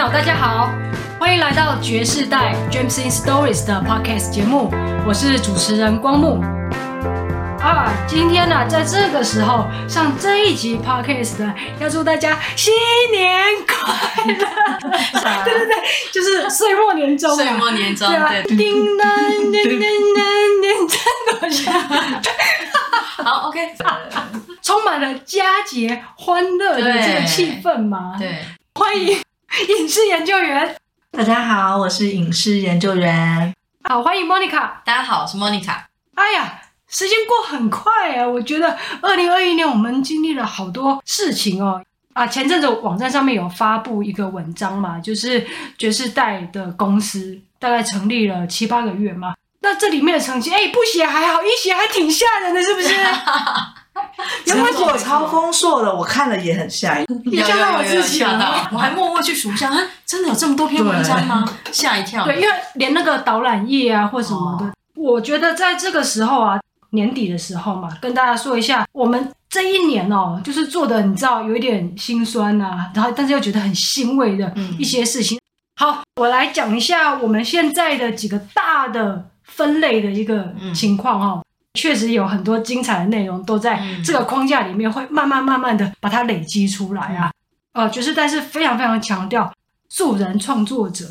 友，大家好，欢迎来到爵士代 James in Stories 的 Podcast 节目，我是主持人光木。啊，今天呢、啊，在这个时候上这一集 Podcast 的，要祝大家新年快乐！啊、对对对，就是岁末年终，岁末年终，对，叮当叮叮叮叮，真的像。好，OK，充满了佳节欢乐的这个气氛嘛？对，对欢迎 影视研究员。大家好，我是影视研究员。好，欢迎 Monica。大家好，我是 Monica。哎呀。时间过很快啊！我觉得二零二一年我们经历了好多事情哦。啊，前阵子网站上面有发布一个文章嘛，就是爵士代的公司大概成立了七八个月嘛。那这里面的成绩，哎，不写还好，一写还挺吓人的，是不是？结果超丰硕的，我看了也很吓人，吓到我自己吓到，我还默默去数一下，啊，真的有这么多篇文章吗？吓一跳。对，因为连那个导览页啊或什么的，哦，我觉得在这个时候啊。年底的时候嘛，跟大家说一下，我们这一年哦，就是做的，你知道有一点心酸呐、啊，然后但是又觉得很欣慰的一些事情。嗯、好，我来讲一下我们现在的几个大的分类的一个情况哈、哦，嗯、确实有很多精彩的内容都在这个框架里面，会慢慢慢慢的把它累积出来啊。呃，就是但是非常非常强调素人创作者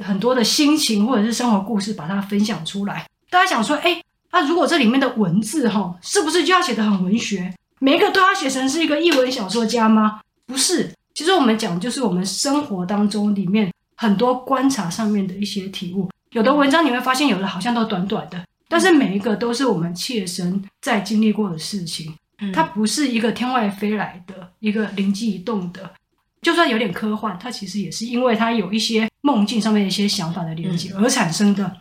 很多的心情或者是生活故事，把它分享出来。大家想说，哎。那、啊、如果这里面的文字哈，是不是就要写得很文学？每一个都要写成是一个译文小说家吗？不是，其实我们讲就是我们生活当中里面很多观察上面的一些体悟。有的文章你会发现，有的好像都短短的，但是每一个都是我们切身在经历过的事情。它不是一个天外飞来的一个灵机一动的，就算有点科幻，它其实也是因为它有一些梦境上面的一些想法的连接而产生的。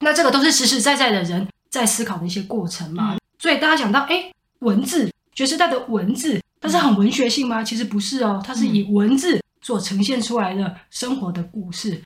那这个都是实实在在的人。在思考的一些过程嘛，嗯、所以大家讲到，哎，文字，爵士代的文字，它是很文学性吗？其实不是哦，它是以文字所呈现出来的生活的故事。嗯、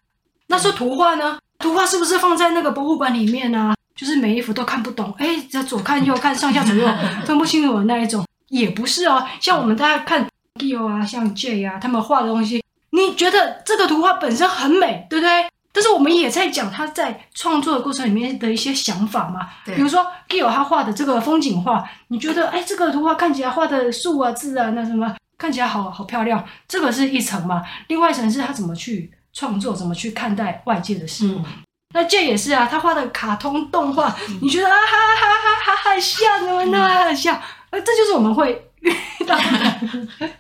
那说图画呢？图画是不是放在那个博物馆里面呢、啊？就是每一幅都看不懂，哎，这左看右看，上下左右分不清楚的那一种，也不是哦。像我们大家看 Gio 啊，像 Jay 啊，他们画的东西，你觉得这个图画本身很美，对不对？但是我们也在讲他在创作的过程里面的一些想法嘛，对比如说 Gio 他画的这个风景画，你觉得哎，这个图画看起来画的树啊、字啊，那什么看起来好好漂亮，这个是一层嘛。另外一层是他怎么去创作，怎么去看待外界的事物。嗯、那这也是啊，他画的卡通动画，嗯、你觉得啊哈哈哈哈哈，很像哦，那很像，呃，这就是我们会遇到的，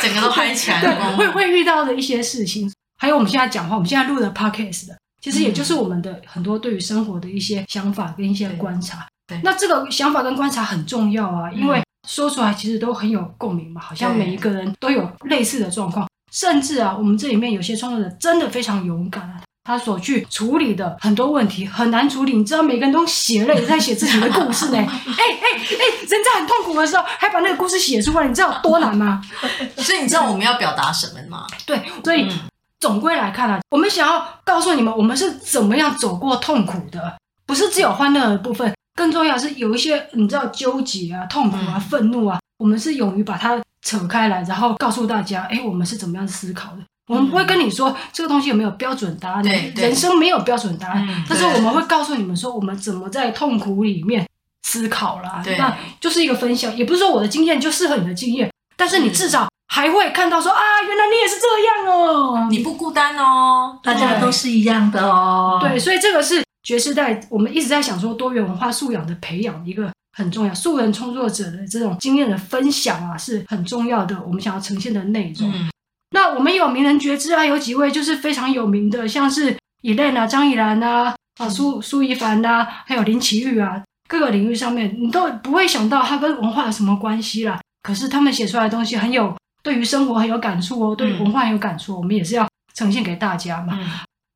整个都嗨起来会会遇到的一些事情。还有我们现在讲话，我们现在录的 podcast 的，其实也就是我们的很多对于生活的一些想法跟一些观察。对，那这个想法跟观察很重要啊，因为说出来其实都很有共鸣嘛，好像每一个人都有类似的状况。甚至啊，我们这里面有些创作者真的非常勇敢啊，他所去处理的很多问题很难处理，你知道，每个人都血泪在写自己的故事呢。哎 哎哎，人在很痛苦的时候还把那个故事写出来，你知道有多难吗？所以你知道我们要表达什么吗？对，所以。嗯总归来看啊，我们想要告诉你们，我们是怎么样走过痛苦的，不是只有欢乐的部分，更重要是有一些你知道纠结啊、痛苦啊、愤怒啊，我们是勇于把它扯开来，然后告诉大家，哎，我们是怎么样思考的。我们不会跟你说这个东西有没有标准答案，对，人生没有标准答案，但是我们会告诉你们说，我们怎么在痛苦里面思考啦。对，那就是一个分享，也不是说我的经验就适合你的经验，但是你至少。还会看到说啊，原来你也是这样哦，你不孤单哦，大家都是一样的哦。对，所以这个是爵士代，我们一直在想说多元文化素养的培养一个很重要，素人创作者的这种经验的分享啊，是很重要的。我们想要呈现的内容。嗯、那我们有名人觉知啊，有几位就是非常有名的，像是以蕾啊、张以然啊、啊苏苏一凡呐、啊，还有林奇玉啊，各个领域上面你都不会想到他跟文化有什么关系啦。可是他们写出来的东西很有。对于生活很有感触哦，对于文化很有感触，嗯、我们也是要呈现给大家嘛。嗯、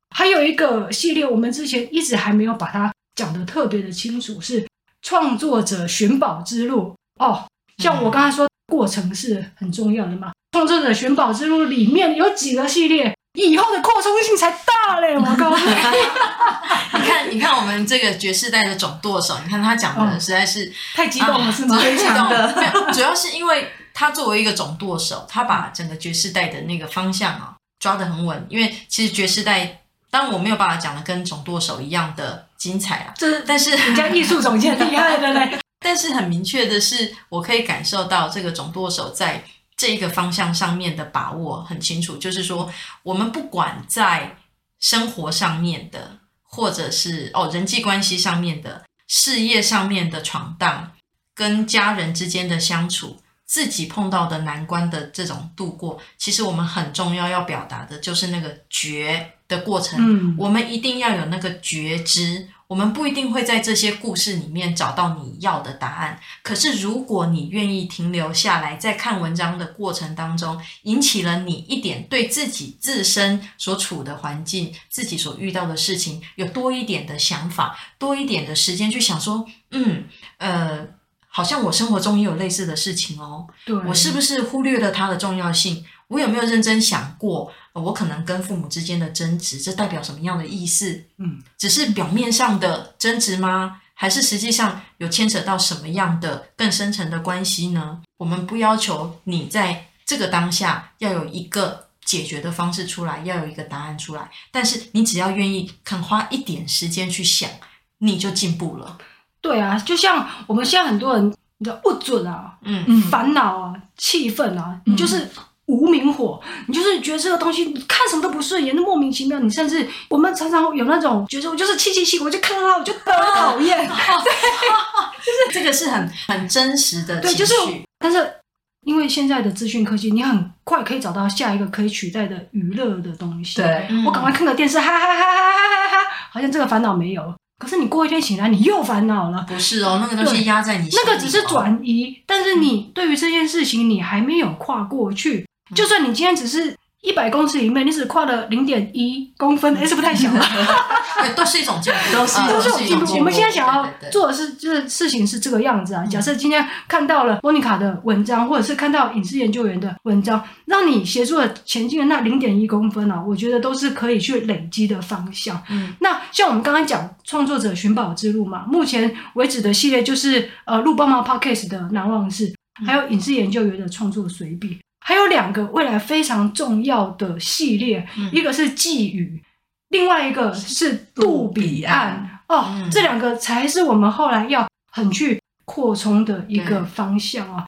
还有一个系列，我们之前一直还没有把它讲得特别的清楚，是创作者寻宝之路哦。像我刚才说，过程是很重要的嘛。创作者寻宝之路里面有几个系列，以后的扩充性才大嘞！我告诉你，你看，你看我们这个爵士代的总舵手，你看他讲的实在是、哦、太激动了，啊、是吗？非常的，主要是因为。他作为一个总舵手，他把整个爵士代的那个方向啊抓得很稳，因为其实爵士代，当我没有办法讲的跟总舵手一样的精彩啊，这但是人家艺术总监厉害的嘞。但是很明确的是，我可以感受到这个总舵手在这一个方向上面的把握很清楚，就是说，我们不管在生活上面的，或者是哦人际关系上面的，事业上面的闯荡，跟家人之间的相处，自己碰到的难关的这种度过，其实我们很重要要表达的就是那个觉的过程。嗯，我们一定要有那个觉知。我们不一定会在这些故事里面找到你要的答案，可是如果你愿意停留下来，在看文章的过程当中，引起了你一点对自己自身所处的环境、自己所遇到的事情有多一点的想法，多一点的时间去想说，嗯，呃，好像我生活中也有类似的事情哦，对，我是不是忽略了它的重要性？我有没有认真想过？我可能跟父母之间的争执，这代表什么样的意思？嗯，只是表面上的争执吗？还是实际上有牵扯到什么样的更深层的关系呢？我们不要求你在这个当下要有一个解决的方式出来，要有一个答案出来。但是你只要愿意肯花一点时间去想，你就进步了。对啊，就像我们现在很多人，不准啊，嗯，烦恼啊，气愤啊，你就是。嗯无名火，你就是觉得这个东西，你看什么都不顺眼，那莫名其妙。你甚至我们常常有那种觉得，我就是气气气，我就看到他，我就特讨厌。对 就是 这个是很很真实的情绪。对，就是。但是因为现在的资讯科技，你很快可以找到下一个可以取代的娱乐的东西。对，我赶快看个电视，哈哈哈哈哈哈哈，好像这个烦恼没有。可是你过一天醒来，你又烦恼了。不是哦，那个东西压在你心里。那个只是转移，但是你对于这件事情，你还没有跨过去。就算你今天只是一百公尺以内，你只跨了零点一公分，哎，是不是太小 了？都是一种进步，都是都是一种进步。我们现在想要做的是，就是事情是这个样子啊。假设今天看到了莫妮卡的文章，或者是看到影视研究员的文章，让你协助了前进的那零点一公分啊，我觉得都是可以去累积的方向。嗯，那像我们刚刚讲创作者寻宝之路嘛，目前为止的系列就是呃，录棒棒 Podcast 的难忘事，还有影视研究员的创作随笔。还有两个未来非常重要的系列，嗯、一个是寄语，另外一个是杜彼岸。哦，嗯、这两个才是我们后来要很去扩充的一个方向啊。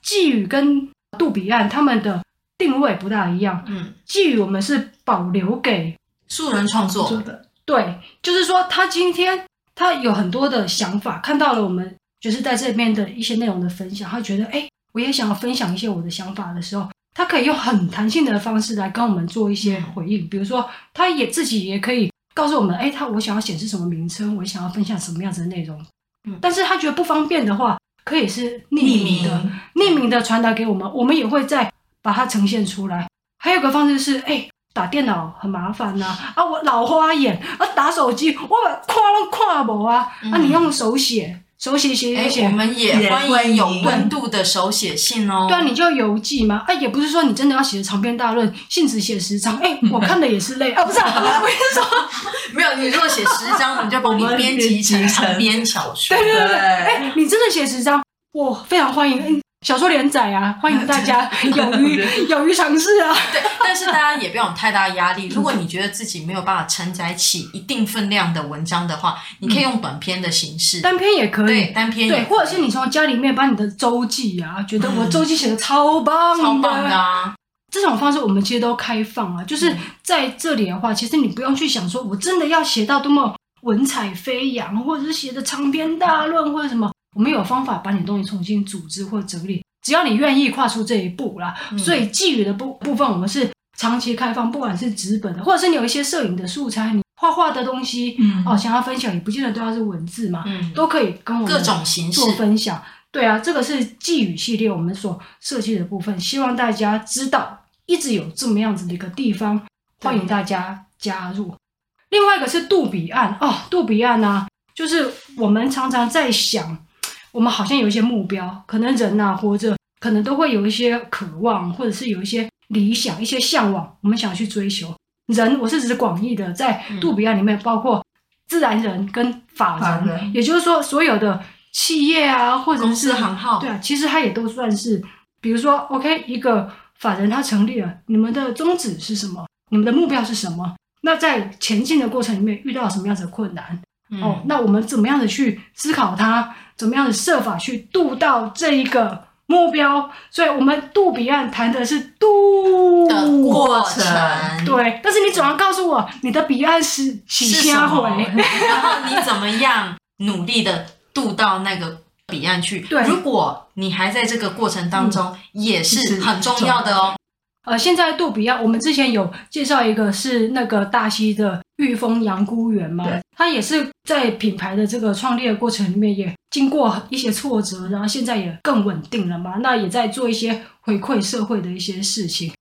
寄语跟杜彼岸，他们的定位不大一样。嗯，寄语我们是保留给素人创作的，对，就是说他今天他有很多的想法，看到了我们就是在这边的一些内容的分享，他觉得哎。我也想要分享一些我的想法的时候，他可以用很弹性的方式来跟我们做一些回应。比如说，他也自己也可以告诉我们，哎，他我想要显示什么名称，我想要分享什么样子的内容。嗯，但是他觉得不方便的话，可以是匿名的，匿名的传达给我们，我们也会再把它呈现出来。还有个方式是，哎，打电脑很麻烦呐，啊，我老花眼，啊，打手机我看都看不啊，啊，你用手写。手写写写写，我们也欢迎有温度的手写信哦。对啊，你就邮寄嘛。哎，也不是说你真的要写长篇大论，信纸写十张，哎，我看的也是累啊。不是，我跟你说，没有，你如果写十章，你就帮你编辑成长篇小说。对对对，哎，你真的写十张，我非常欢迎。小说连载啊，欢迎大家勇于勇于尝试啊。对，但是大家也不要有太大压力。如果你觉得自己没有办法承载起一定分量的文章的话，你可以用短篇的形式，单篇也可以，对，单篇也可以，对，或者是你从家里面把你的周记啊，觉得我周记写的超棒，超棒的啊，这种方式我们其实都开放啊。就是在这里的话，其实你不用去想说我真的要写到多么文采飞扬，或者是写的长篇大论或者什么。我们有方法把你的东西重新组织或整理，只要你愿意跨出这一步啦。嗯、所以寄语的部部分，我们是长期开放，不管是纸本的，或者是你有一些摄影的素材，你画画的东西，嗯、哦，想要分享，也不见得都要是文字嘛，嗯、都可以跟我们各种形式做分享。对啊，这个是寄语系列我们所设计的部分，希望大家知道，一直有这么样子的一个地方，欢迎大家加入。另外一个是杜彼岸哦，杜彼岸呢、啊，就是我们常常在想。我们好像有一些目标，可能人呐、啊、活着，可能都会有一些渴望，或者是有一些理想、一些向往，我们想要去追求。人，我是指广义的，在杜比亚里面，包括自然人跟法人，人也就是说，所有的企业啊，或者是行号，对啊，其实它也都算是，比如说，OK，一个法人他成立了，你们的宗旨是什么？你们的目标是什么？那在前进的过程里面遇到什么样子的困难？嗯、哦，那我们怎么样的去思考它？怎么样的设法去渡到这一个目标？所以，我们渡彼岸谈的是渡的过程。对，但是你总要告诉我，你的彼岸是洗下回，然后你怎么样努力的渡到那个彼岸去？对，如果你还在这个过程当中，嗯、也是很重要的哦。呃，现在杜比亚，我们之前有介绍一个是那个大溪的玉峰杨菇园嘛，它也是在品牌的这个创立的过程里面，也经过一些挫折，然后现在也更稳定了嘛。那也在做一些回馈社会的一些事情。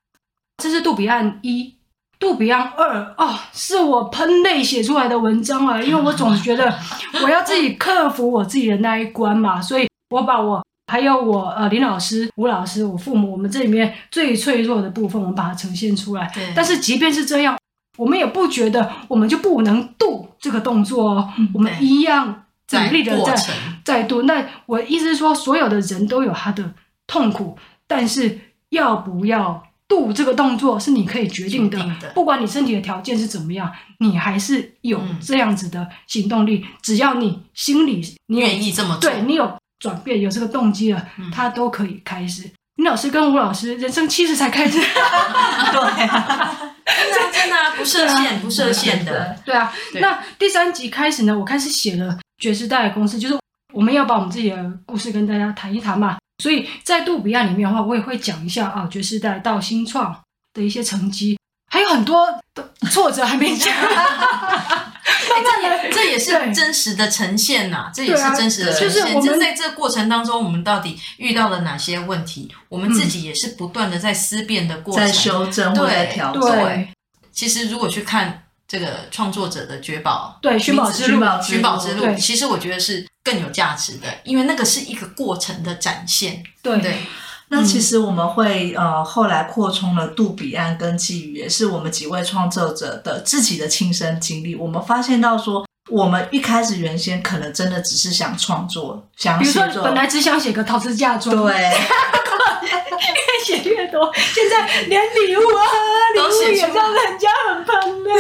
这是杜比岸一，杜比岸二哦，是我喷泪写出来的文章啊，因为我总是觉得我要自己克服我自己的那一关嘛，所以我把我。还有我呃林老师、吴老师、我父母，我们这里面最脆弱的部分，我们把它呈现出来。对。但是即便是这样，我们也不觉得我们就不能度这个动作哦。嗯、我们一样努力的在在度。那我意思是说，所有的人都有他的痛苦，但是要不要度这个动作是你可以决定的。定的。不管你身体的条件是怎么样，你还是有这样子的行动力。嗯、只要你心里你愿意这么做，对你有。转变有这个动机了，他都可以开始。林、嗯、老师跟吴老师人生七十才开始，对啊，真的真的不设限，不设限的，对啊。那第三集开始呢，我开始写了爵士代的公司，就是我们要把我们自己的故事跟大家谈一谈嘛。所以在杜比亚里面的话，我也会讲一下啊，爵士代到新创的一些成绩，还有很多的挫折还没讲。欸、这也这也是真实的呈现呐、啊，这也是真实的呈现。就在这个过程当中，我们到底遇到了哪些问题？我们自己也是不断的在思辨的过程，在修正，对，在调整。对，其实如果去看这个创作者的绝宝，对，寻宝之路，寻宝之路，其实我觉得是更有价值的，因为那个是一个过程的展现。对。对那其实我们会呃后来扩充了杜比安跟寄语，也是我们几位创作者的自己的亲身经历。我们发现到说，我们一开始原先可能真的只是想创作，想比如说本来只想写个陶瓷嫁妆，对，越写越多，现在连礼物啊，礼物也让人家很喷泪。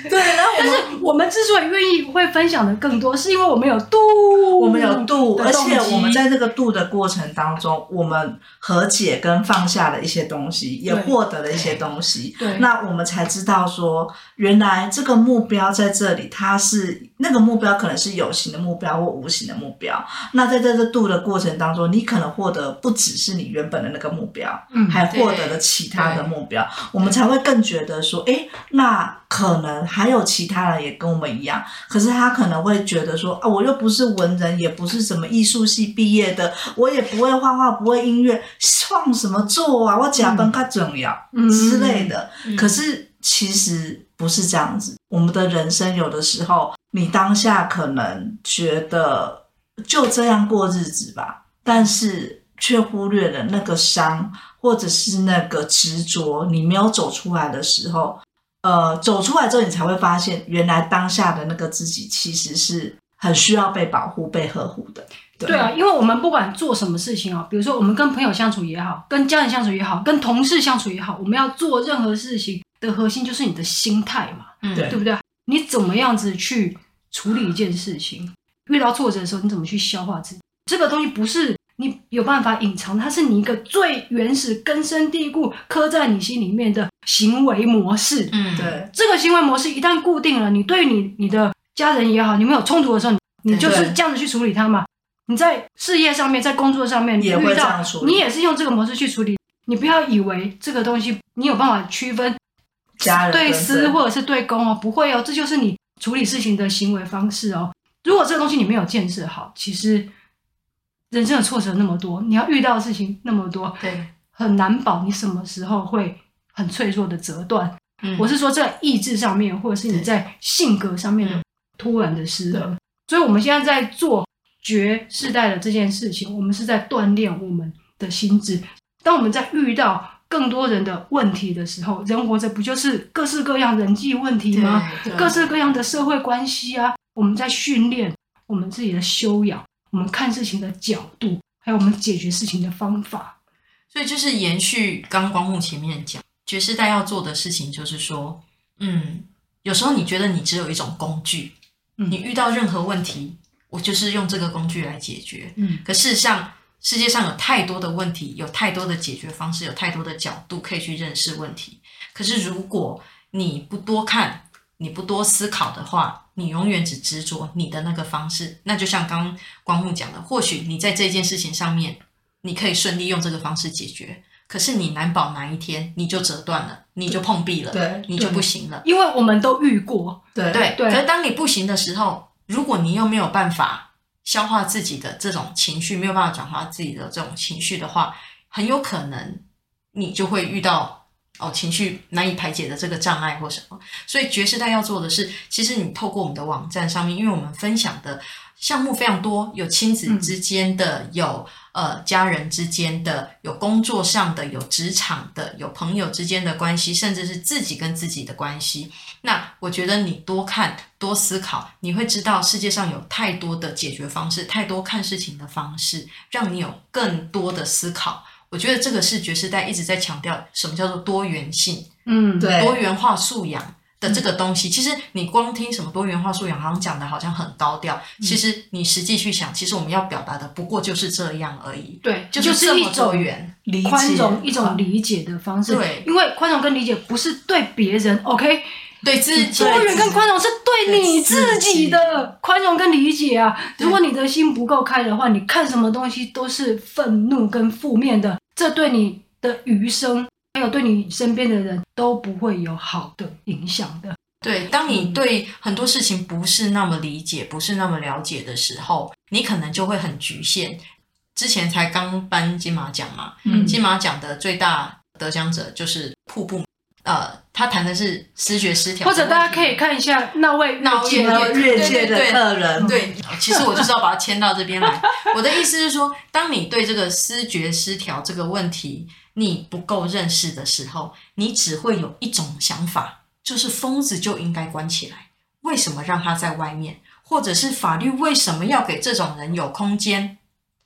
对，然后但是我们之所以愿意会分享的更多，是因为我们有度，我们有度，而且我们在这个度的过程当中，我们和解跟放下了一些东西，也获得了一些东西。对，那我们才知道说，原来这个目标在这里，它是那个目标可能是有形的目标或无形的目标。那在这个度的过程当中，你可能获得不只是你原本的那个目标，嗯，还获得了其他的目标，我们才会更觉得说，哎，那可能还有其他人也跟我们一样，可是他可能会觉得说，啊，我又不是文人，也不是什么艺术系毕业的，我也不会画画，不会音乐，创什么作啊？我假扮更重要，嗯，之类的。嗯，可是其实不是这样子，我们的人生有的时候，你当下可能觉得就这样过日子吧，但是。却忽略了那个伤，或者是那个执着。你没有走出来的时候，呃，走出来之后，你才会发现，原来当下的那个自己其实是很需要被保护、被呵护的。对，啊，因为我们不管做什么事情啊，比如说我们跟朋友相处也好，跟家人相处也好，跟同事相处也好，我们要做任何事情的核心就是你的心态嘛，嗯，对不对？你怎么样子去处理一件事情？遇到挫折的时候，你怎么去消化自己？这个东西不是。你有办法隐藏，它是你一个最原始、根深蒂固、刻在你心里面的行为模式。嗯，对。这个行为模式一旦固定了，你对你你的家人也好，你们有冲突的时候，你就是这样子去处理它嘛。你在事业上面，在工作上面，你遇到，也会这样处理。你也是用这个模式去处理。你不要以为这个东西你有办法区分家人对私或者是对公哦，不会哦，这就是你处理事情的行为方式哦。如果这个东西你没有建设好，其实。人生的挫折那么多，你要遇到的事情那么多，对，很难保你什么时候会很脆弱的折断。嗯，我是说在意志上面，或者是你在性格上面的突然的失衡。所以，我们现在在做绝世代的这件事情，我们是在锻炼我们的心智。当我们在遇到更多人的问题的时候，人活着不就是各式各样人际问题吗？各式各样的社会关系啊，我们在训练我们自己的修养。我们看事情的角度，还有我们解决事情的方法，所以就是延续刚光目前面讲，爵士代要做的事情就是说，嗯，有时候你觉得你只有一种工具，你遇到任何问题，我就是用这个工具来解决。嗯，可事实上，世界上有太多的问题，有太多的解决方式，有太多的角度可以去认识问题。可是如果你不多看，你不多思考的话，你永远只执着你的那个方式。那就像刚刚光木讲的，或许你在这件事情上面，你可以顺利用这个方式解决。可是你难保哪一天你就折断了，你就碰壁了，对，你就不行了。因为我们都遇过，对对对。可是当你不行的时候，如果你又没有办法消化自己的这种情绪，没有办法转化自己的这种情绪的话，很有可能你就会遇到。哦，情绪难以排解的这个障碍或什么，所以爵士代要做的是，其实你透过我们的网站上面，因为我们分享的项目非常多，有亲子之间的，嗯、有呃家人之间的，有工作上的，有职场的，有朋友之间的关系，甚至是自己跟自己的关系。那我觉得你多看多思考，你会知道世界上有太多的解决方式，太多看事情的方式，让你有更多的思考。我觉得这个是爵士代一直在强调什么叫做多元性，嗯，对，多元化素养的这个东西。其实你光听什么多元化素养，好像讲的好像很高调。其实你实际去想，其实我们要表达的不过就是这样而已。对，就是这么多元，宽容一种理解的方式。对，因为宽容跟理解不是对别人，OK。对自己，多元跟宽容是对你自己的宽容跟理解啊。如果你的心不够开的话，你看什么东西都是愤怒跟负面的，这对你的余生，还有对你身边的人都不会有好的影响的。对，当你对很多事情不是那么理解，不是那么了解的时候，你可能就会很局限。之前才刚颁金马奖嘛，嗯，金马奖的最大得奖者就是瀑布。呃，他谈的是思觉失调，或者大家可以看一下那位那位越界的客人。对，其实我就是要把它牵到这边来。我的意思是说，当你对这个思觉失调这个问题你不够认识的时候，你只会有一种想法，就是疯子就应该关起来，为什么让他在外面？或者是法律为什么要给这种人有空间？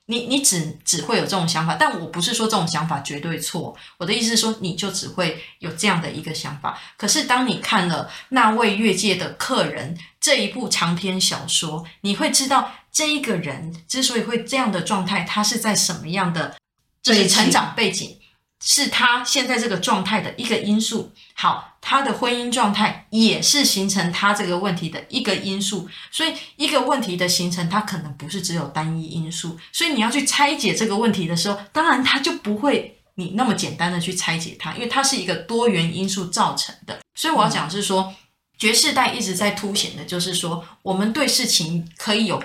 你你只只会有这种想法，但我不是说这种想法绝对错。我的意思是说，你就只会有这样的一个想法。可是当你看了那位越界的客人这一部长篇小说，你会知道这一个人之所以会这样的状态，他是在什么样的就是成长背景。是他现在这个状态的一个因素。好，他的婚姻状态也是形成他这个问题的一个因素。所以，一个问题的形成，它可能不是只有单一因素。所以，你要去拆解这个问题的时候，当然它就不会你那么简单的去拆解它，因为它是一个多元因素造成的。所以，我要讲的是说，觉世代一直在凸显的就是说，我们对事情可以有。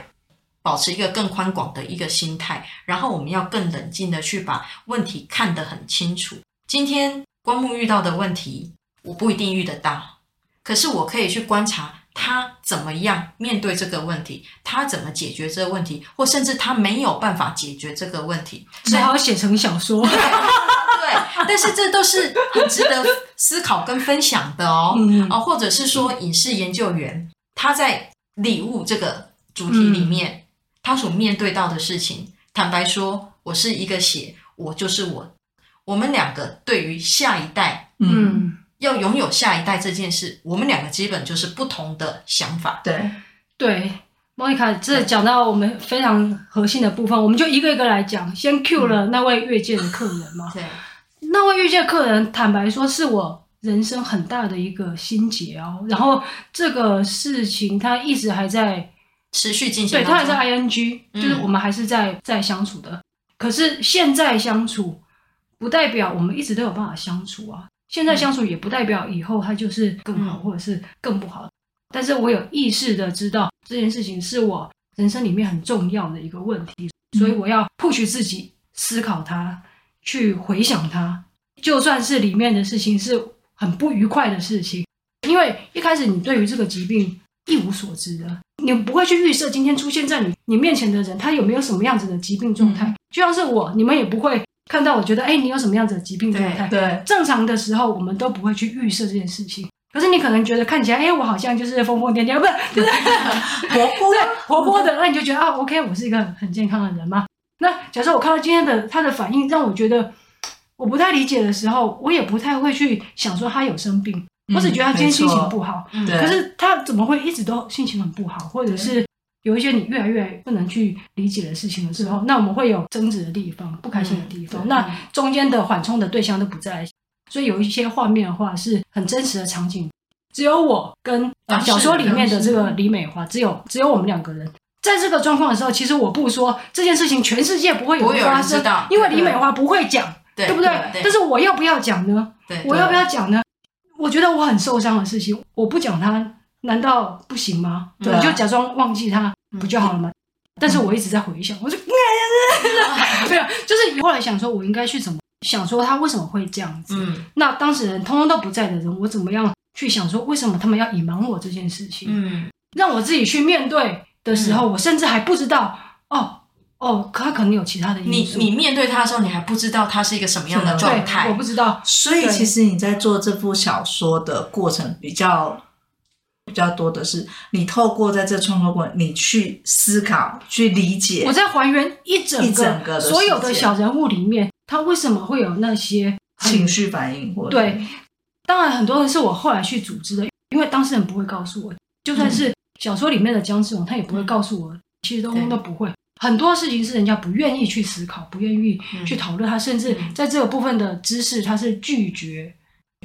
保持一个更宽广的一个心态，然后我们要更冷静的去把问题看得很清楚。今天光木遇到的问题，我不一定遇得到，可是我可以去观察他怎么样面对这个问题，他怎么解决这个问题，或甚至他没有办法解决这个问题，所以还要写成小说。对，对，但是这都是很值得思考跟分享的哦。啊、嗯，或者是说影视研究员他在礼物这个主题里面。嗯他所面对到的事情，坦白说，我是一个血，我就是我。我们两个对于下一代，嗯，要拥有下一代这件事，我们两个基本就是不同的想法。对对，莫妮卡，这讲到我们非常核心的部分，我们就一个一个来讲。先 cue 了那位越界的客人嘛？对，那位越界客人，坦白说，是我人生很大的一个心结哦。然后这个事情，他一直还在。持续进行，对，他还是 ing，就是我们还是在、嗯、在相处的。可是现在相处，不代表我们一直都有办法相处啊。现在相处也不代表以后他就是更好，或者是更不好。嗯、但是我有意识的知道这件事情是我人生里面很重要的一个问题，所以我要 push 自己思考它，去回想它。就算是里面的事情是很不愉快的事情，因为一开始你对于这个疾病一无所知的。你不会去预设今天出现在你你面前的人，他有没有什么样子的疾病状态？嗯、就像是我，你们也不会看到我觉得，哎，你有什么样子的疾病状态？对，对正常的时候我们都不会去预设这件事情。可是你可能觉得看起来，哎，我好像就是疯疯癫癫，不是，就 是活泼的，活泼的，那你就觉得啊，OK，我是一个很健康的人嘛？那假设我看到今天的他的反应，让我觉得我不太理解的时候，我也不太会去想说他有生病，嗯、我只觉得他今天心情不好。可是他怎么会一直都心情很不好，或者是有一些你越来越不能去理解的事情的时候，那我们会有争执的地方，不开心的地方。嗯、那中间的缓冲的对象都不在，所以有一些画面的话是很真实的场景，只有我跟小说里面的这个李美华，只有只有我们两个人。在这个状况的时候，其实我不说这件事情，全世界不会有发生，因为李美华不会讲，对，不对？但是我要不要讲呢？我要不要讲呢？我觉得我很受伤的事情，我不讲它，难道不行吗？对，我就假装忘记它，不就好了吗？嗯、但是我一直在回想，我就没有，就是后来想说，我应该去怎么想说他为什么会这样子？嗯，那当事人通通都不在的人，我怎么样去想说为什么他们要隐瞒我这件事情？嗯，让我自己去面对。的时候，我甚至还不知道哦哦，他可能有其他的因素。你你面对他的时候，你还不知道他是一个什么样的状态，我不知道。所以其实你在做这部小说的过程，比较比较多的是，你透过在这创作过程，你去思考、去理解。我在还原一整个，一整个所有的小人物里面，他为什么会有那些情绪反应对，当然很多人是我后来去组织的，因为当事人不会告诉我，就算是。小说里面的姜志荣，他也不会告诉我，其实都都不会。很多事情是人家不愿意去思考，不愿意去讨论，他甚至在这个部分的知识，他是拒绝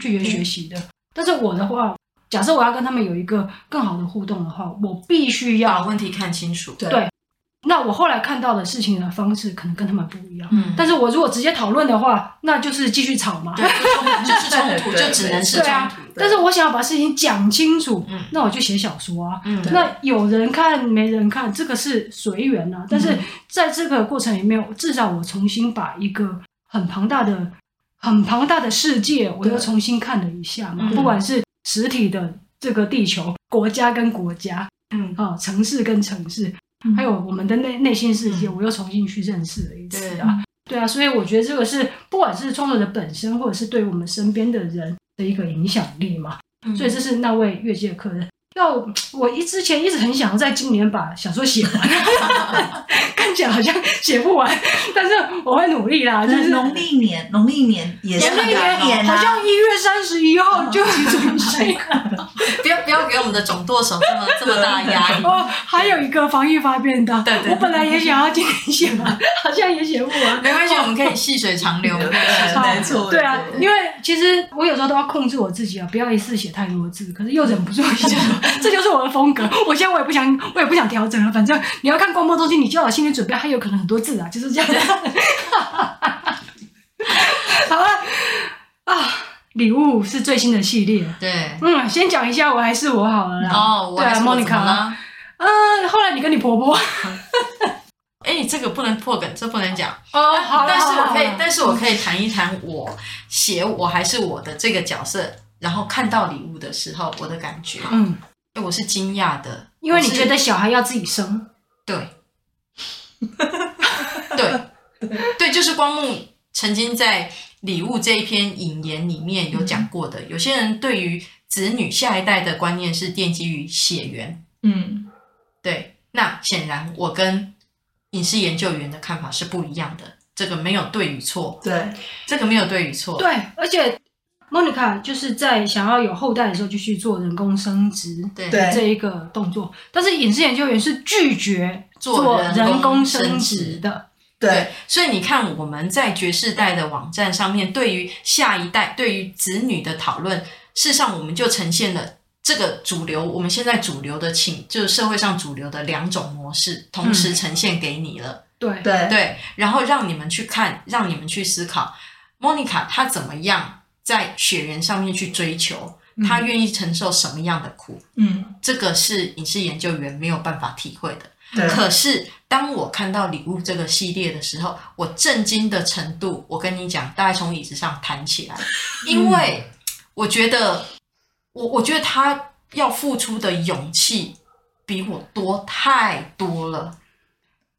拒绝学习的。但是我的话，假设我要跟他们有一个更好的互动的话，我必须要把问题看清楚。对。那我后来看到的事情的方式可能跟他们不一样，嗯，但是我如果直接讨论的话，那就是继续吵嘛，对，就是冲突，就只能是冲突。啊、但是我想要把事情讲清楚，嗯，那我就写小说啊，嗯，那有人看没人看，这个是随缘啊。但是在这个过程里面，至少我重新把一个很庞大的、很庞大的世界，我又重新看了一下嘛，不管是实体的这个地球、国家跟国家，嗯。啊，城市跟城市。还有我们的内内心世界，我又重新去认识了一次啊，对啊，所以我觉得这个是不管是创作者本身，或者是对我们身边的人的一个影响力嘛，所以这是那位越界客人。要我一之前一直很想要在今年把小说写完，看起来好像写不完，但是我会努力啦。就是农历年，农历年也是农历年，好像一月三十一号就准备。不要不要给我们的总舵手这么这么大的压力。哦，还有一个防疫发便当，对对，我本来也想要今天写完，好像也写不完。没关系，我们可以细水长流。没错，对啊，因为其实我有时候都要控制我自己啊，不要一次写太多字，可是又忍不住写。这就是我的风格。我现在我也不想，我也不想调整了。反正你要看广播中心，你就要有心理准备，还有可能很多字啊，就是这样的。好了啊，礼物是最新的系列。对，嗯，先讲一下我还是我好了啦。哦，对啊，Monica。嗯，后来你跟你婆婆。哎，这个不能破梗，这不能讲。哦，好。但是我可以，但是我可以谈一谈我写我还是我的这个角色。然后看到礼物的时候，我的感觉，嗯，我是惊讶的，因为你觉得小孩要自己生，对，对，对，就是光木曾经在礼物这一篇引言里面有讲过的，嗯、有些人对于子女下一代的观念是奠基于血缘，嗯，对，那显然我跟影视研究员的看法是不一样的，这个没有对与错，对，这个没有对与错，对，而且。莫妮卡就是在想要有后代的时候就去做人工生殖的这一个动作，但是影视研究员是拒绝做人工生殖的。对，所以你看我们在爵士代的网站上面，对于下一代、对于子女的讨论，事实上我们就呈现了这个主流，我们现在主流的情，就是社会上主流的两种模式，同时呈现给你了。对对对，然后让你们去看，让你们去思考，莫妮卡她怎么样。在血缘上面去追求，她愿意承受什么样的苦？嗯，这个是影视研究员没有办法体会的。对。可是当我看到礼物这个系列的时候，我震惊的程度，我跟你讲，大概从椅子上弹起来，因为我觉得，我我觉得他要付出的勇气比我多太多了。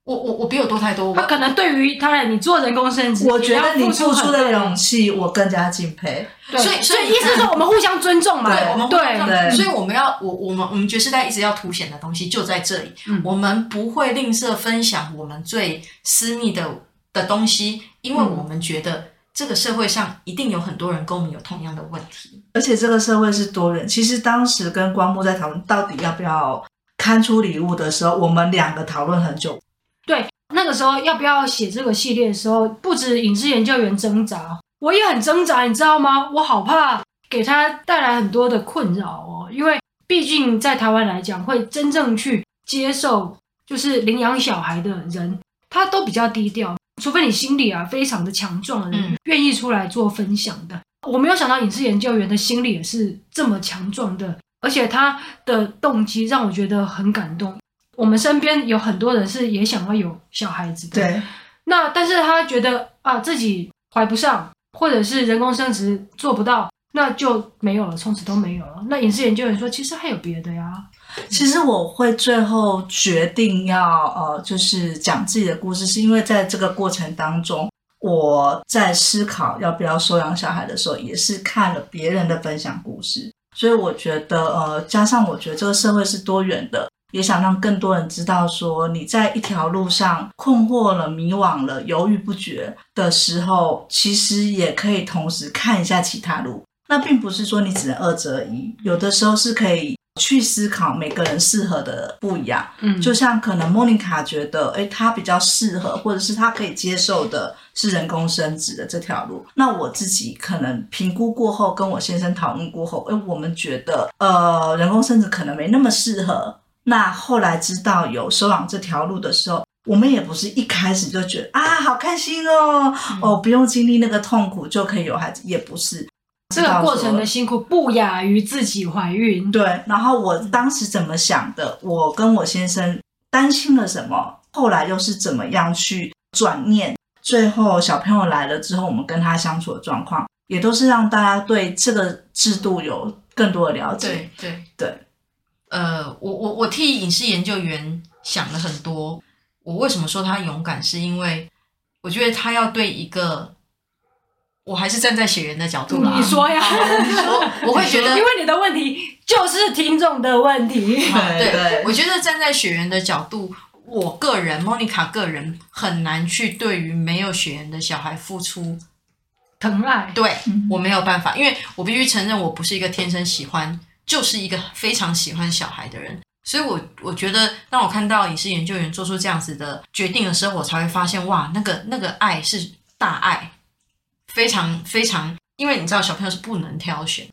我我我比我多太多。他可能对于他你做人工生殖，我觉得你付出的勇气，我更加敬佩。对，所以所以意思是说，我们互相尊重嘛。对，我们对对。所以我们要我我们我们爵士代一直要凸显的东西就在这里。嗯。我们不会吝啬分享我们最私密的的东西，因为我们觉得这个社会上一定有很多人跟我们有同样的问题，而且这个社会是多人。其实当时跟光木在讨论到底要不要刊出礼物的时候，我们两个讨论很久。对，那个时候要不要写这个系列的时候，不止影视研究员挣扎，我也很挣扎，你知道吗？我好怕给他带来很多的困扰哦，因为毕竟在台湾来讲，会真正去接受就是领养小孩的人，他都比较低调。除非你心里啊非常的强壮的人，愿意出来做分享的。嗯、我没有想到影视研究员的心理也是这么强壮的，而且他的动机让我觉得很感动。我们身边有很多人是也想要有小孩子的，对。那但是他觉得啊自己怀不上，或者是人工生殖做不到，那就没有了，从此都没有了。那影视研究员说，其实还有别的呀。其实我会最后决定要呃，就是讲自己的故事，是因为在这个过程当中，我在思考要不要收养小孩的时候，也是看了别人的分享故事，所以我觉得呃，加上我觉得这个社会是多元的，也想让更多人知道说，你在一条路上困惑了、迷惘了、犹豫不决的时候，其实也可以同时看一下其他路。那并不是说你只能二择一，有的时候是可以。去思考每个人适合的不一样，嗯，就像可能莫妮卡觉得，诶，她比较适合，或者是她可以接受的是人工生殖的这条路。那我自己可能评估过后，跟我先生讨论过后，诶，我们觉得，呃，人工生殖可能没那么适合。那后来知道有收养这条路的时候，我们也不是一开始就觉得啊，好开心哦，嗯、哦，不用经历那个痛苦就可以有孩子，也不是。这个过程的辛苦不亚于自己怀孕。对，然后我当时怎么想的？我跟我先生担心了什么？后来又是怎么样去转念？最后小朋友来了之后，我们跟他相处的状况，也都是让大家对这个制度有更多的了解。对对对。呃，我我我替影视研究员想了很多。我为什么说他勇敢？是因为我觉得他要对一个。我还是站在血缘的角度啦。你说呀，你说，我会觉得，因为你的问题就是听众的问题。对对，我觉得站在血缘的角度，我个人，莫妮卡个人很难去对于没有血缘的小孩付出疼爱。对，我没有办法，因为我必须承认，我不是一个天生喜欢，就是一个非常喜欢小孩的人。所以我我觉得，当我看到影视研究员做出这样子的决定的时候，我才会发现，哇，那个那个爱是大爱。非常非常，因为你知道小朋友是不能挑选，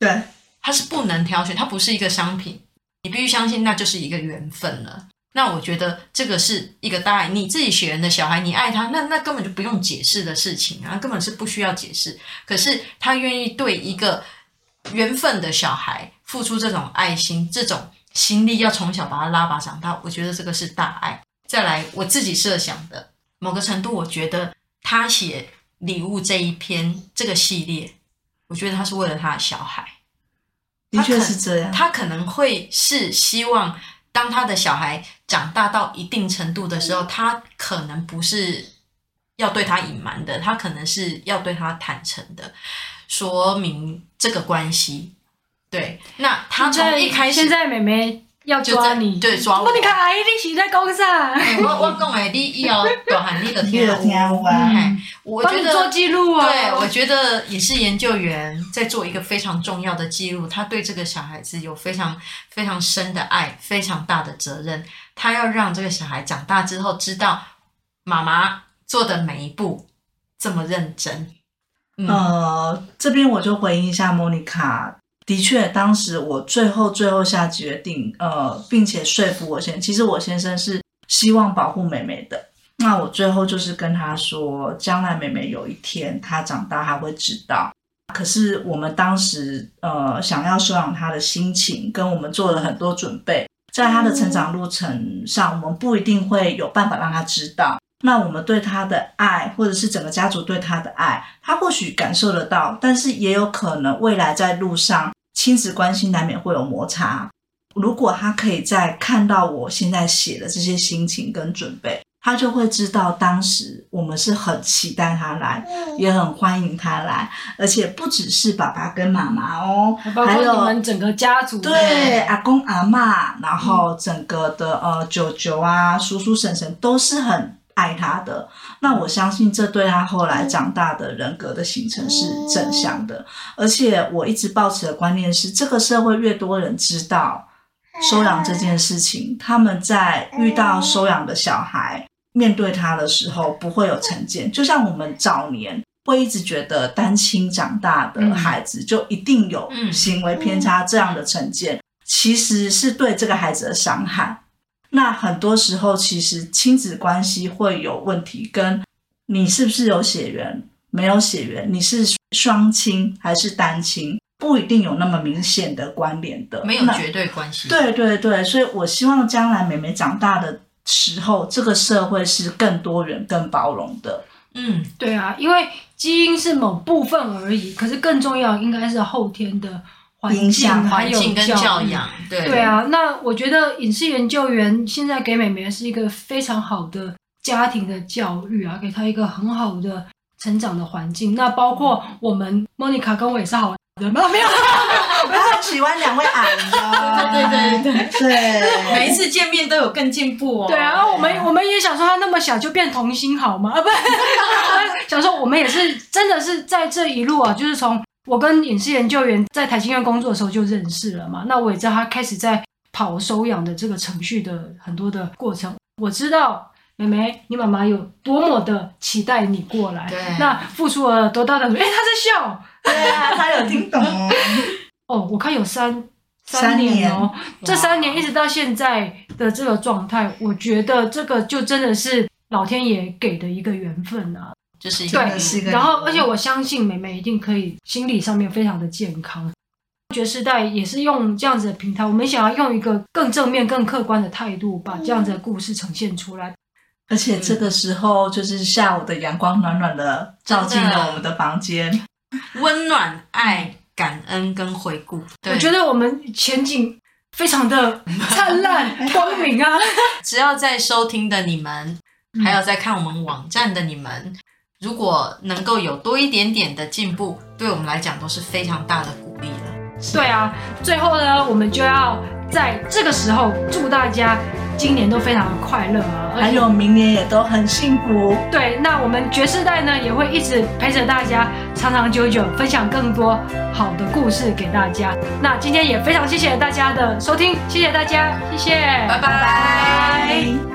对，他是不能挑选，他不是一个商品，你必须相信那就是一个缘分了。那我觉得这个是一个大爱，你自己血缘的小孩，你爱他，那那根本就不用解释的事情啊，根本是不需要解释。可是他愿意对一个缘分的小孩付出这种爱心、这种心力，要从小把他拉拔长大，我觉得这个是大爱。再来，我自己设想的某个程度，我觉得他写。礼物这一篇这个系列，我觉得他是为了他的小孩，的确是这样。他可能会是希望，当他的小孩长大到一定程度的时候，他可能不是要对他隐瞒的，他可能是要对他坦诚的，说明这个关系。对，那他从一开始，现在妹妹。要抓你，对抓我。你看，阿姨，你是在讲啥？我我讲的，你以后大汉你的听有。我觉得做记录啊。对，我觉得也是研究员在做一个非常重要的记录。他对这个小孩子有非常非常深的爱，非常大的责任。他要让这个小孩长大之后知道妈妈做的每一步这么认真。呃，这边我就回应一下莫妮卡。的确，当时我最后最后下决定，呃，并且说服我先，其实我先生是希望保护妹妹的。那我最后就是跟他说，将来妹妹有一天她长大，她会知道。可是我们当时呃想要收养她的心情，跟我们做了很多准备，在她的成长路程上，我们不一定会有办法让她知道。那我们对他的爱，或者是整个家族对他的爱，他或许感受得到，但是也有可能未来在路上。亲子关系难免会有摩擦。如果他可以在看到我现在写的这些心情跟准备，他就会知道当时我们是很期待他来，也很欢迎他来，而且不只是爸爸跟妈妈哦，还有你们整个家族，对，阿公阿嬷，然后整个的呃舅舅啊、叔叔婶婶都是很爱他的。那我相信这对他后来长大的人格的形成是正向的。而且我一直抱持的观念是，这个社会越多人知道收养这件事情，他们在遇到收养的小孩面对他的时候，不会有成见。就像我们早年。会一直觉得单亲长大的孩子就一定有行为偏差这样的成见，其实是对这个孩子的伤害。那很多时候，其实亲子关系会有问题，跟你是不是有血缘、没有血缘，你是双亲还是单亲，不一定有那么明显的关联的，没有绝对关系。对对对，所以我希望将来妹妹长大的时候，这个社会是更多元、更包容的。嗯，对啊，因为基因是某部分而已，可是更重要应该是后天的环境环境跟教养。对对啊，那我觉得影视研究员现在给美眉是一个非常好的家庭的教育啊，给她一个很好的成长的环境。那包括我们莫妮卡跟我也是好人吗？没有。我很喜欢两位矮的，对对对对对，每一次见面都有更进步哦。对啊，我们我们也想说他那么小就变童星好吗？啊，不，想说我们也是真的是在这一路啊，就是从我跟影视研究员在台新院工作的时候就认识了嘛。那我也知道他开始在跑收养的这个程序的很多的过程。我知道妹妹，你妈妈有多么的期待你过来，那付出了多大的努力？哎，他在笑，对啊，他有听懂。哦，我看有三三年哦，这三年一直到现在的这个状态，我觉得这个就真的是老天爷给的一个缘分啊，就是对，是一个。然后，而且我相信妹妹一定可以心理上面非常的健康。觉世代也是用这样子的平台，我们想要用一个更正面、更客观的态度，把这样子的故事呈现出来。而且这个时候，就是下午的阳光暖暖的照进了我们的房间，温暖爱。感恩跟回顾，我觉得我们前景非常的灿烂 光明啊！只要在收听的你们，还有在看我们网站的你们，如果能够有多一点点的进步，对我们来讲都是非常大的鼓励了。对啊，最后呢，我们就要在这个时候祝大家。今年都非常的快乐啊，还有明年也都很幸福。对，那我们爵士代呢也会一直陪着大家，长长久久，分享更多好的故事给大家。那今天也非常谢谢大家的收听，谢谢大家，谢谢，拜拜。拜拜。